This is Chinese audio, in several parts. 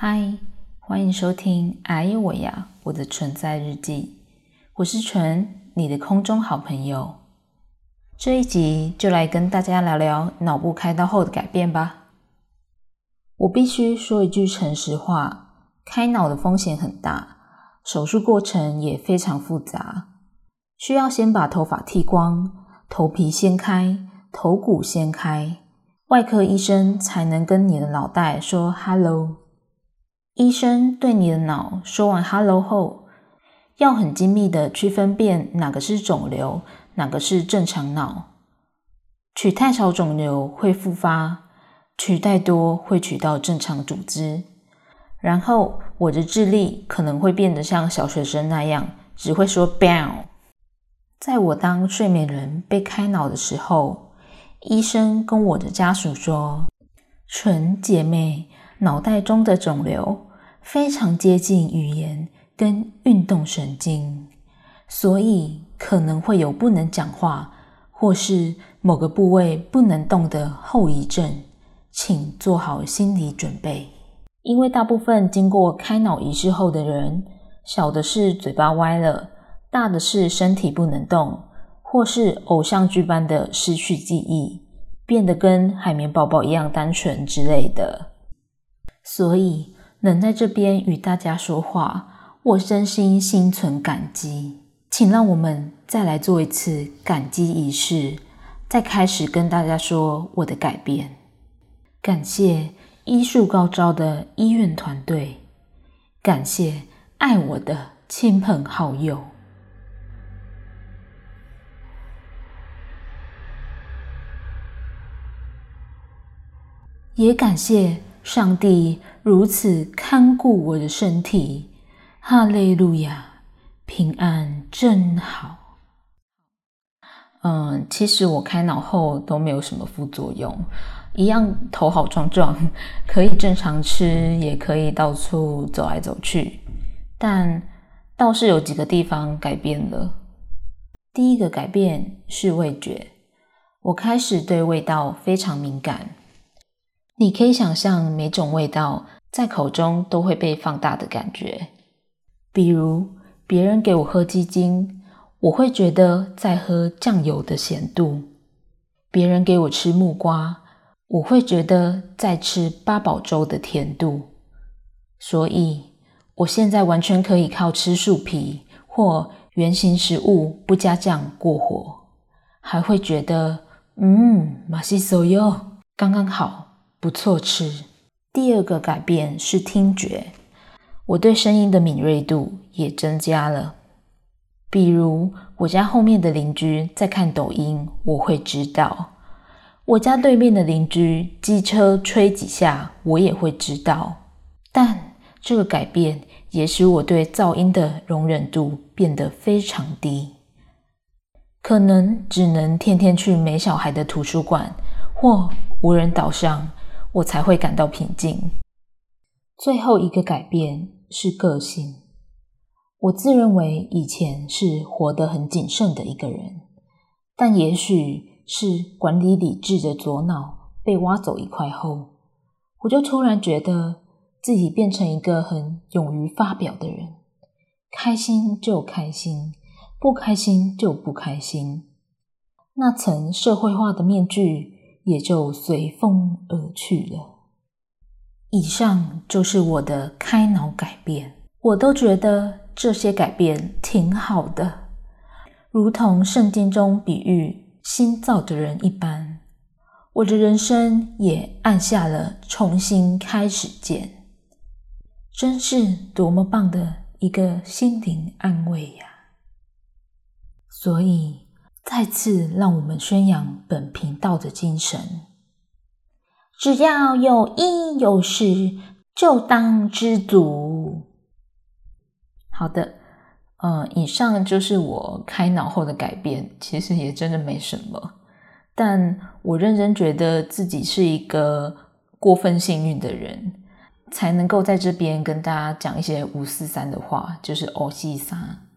嗨，欢迎收听《哎我呀》我的存在日记，我是纯，你的空中好朋友。这一集就来跟大家聊聊脑部开刀后的改变吧。我必须说一句诚实话，开脑的风险很大，手术过程也非常复杂，需要先把头发剃光，头皮掀开，头骨掀开，外科医生才能跟你的脑袋说 “hello”。医生对你的脑说完 “hello” 后，要很精密的去分辨哪个是肿瘤，哪个是正常脑。取太少肿瘤会复发，取太多会取到正常组织。然后我的智力可能会变得像小学生那样，只会说 “bang”。在我当睡美人被开脑的时候，医生跟我的家属说：“纯姐妹，脑袋中的肿瘤。”非常接近语言跟运动神经，所以可能会有不能讲话或是某个部位不能动的后遗症，请做好心理准备。因为大部分经过开脑仪式后的人，小的是嘴巴歪了，大的是身体不能动，或是偶像剧般的失去记忆，变得跟海绵宝宝一样单纯之类的，所以。能在这边与大家说话，我真心心存感激。请让我们再来做一次感激仪式，再开始跟大家说我的改变。感谢医术高招的医院团队，感谢爱我的亲朋好友，也感谢。上帝如此看顾我的身体，哈利路亚，平安真好。嗯，其实我开脑后都没有什么副作用，一样头好壮壮，可以正常吃，也可以到处走来走去。但倒是有几个地方改变了。第一个改变是味觉，我开始对味道非常敏感。你可以想象每种味道在口中都会被放大的感觉，比如别人给我喝鸡精，我会觉得在喝酱油的咸度；别人给我吃木瓜，我会觉得在吃八宝粥的甜度。所以，我现在完全可以靠吃树皮或圆形食物不加酱过活，还会觉得嗯，马西手哟，刚刚好。不错吃。第二个改变是听觉，我对声音的敏锐度也增加了。比如我家后面的邻居在看抖音，我会知道；我家对面的邻居机车吹几下，我也会知道。但这个改变也使我对噪音的容忍度变得非常低，可能只能天天去没小孩的图书馆或无人岛上。我才会感到平静。最后一个改变是个性。我自认为以前是活得很谨慎的一个人，但也许是管理理智的左脑被挖走一块后，我就突然觉得自己变成一个很勇于发表的人，开心就开心，不开心就不开心。那层社会化的面具。也就随风而去了。以上就是我的开脑改变，我都觉得这些改变挺好的，如同圣经中比喻新造的人一般，我的人生也按下了重新开始键，真是多么棒的一个心灵安慰呀！所以。再次让我们宣扬本频道的精神：只要有衣有食，就当知足。好的，嗯，以上就是我开脑后的改变，其实也真的没什么。但我认真觉得自己是一个过分幸运的人，才能够在这边跟大家讲一些五四三的话，就是欧西三。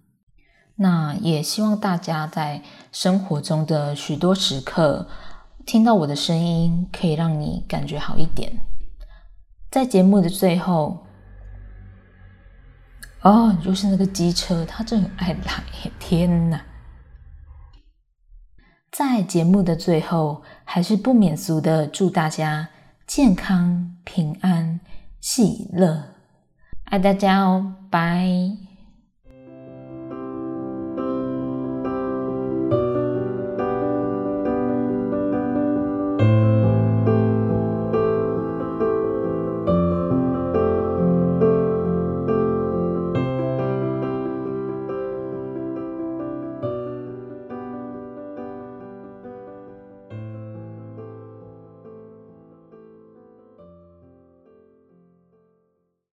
那也希望大家在生活中的许多时刻，听到我的声音，可以让你感觉好一点。在节目的最后，哦，就是那个机车，他真很爱来，天哪！在节目的最后，还是不免俗的祝大家健康、平安、喜乐，爱大家哦，拜。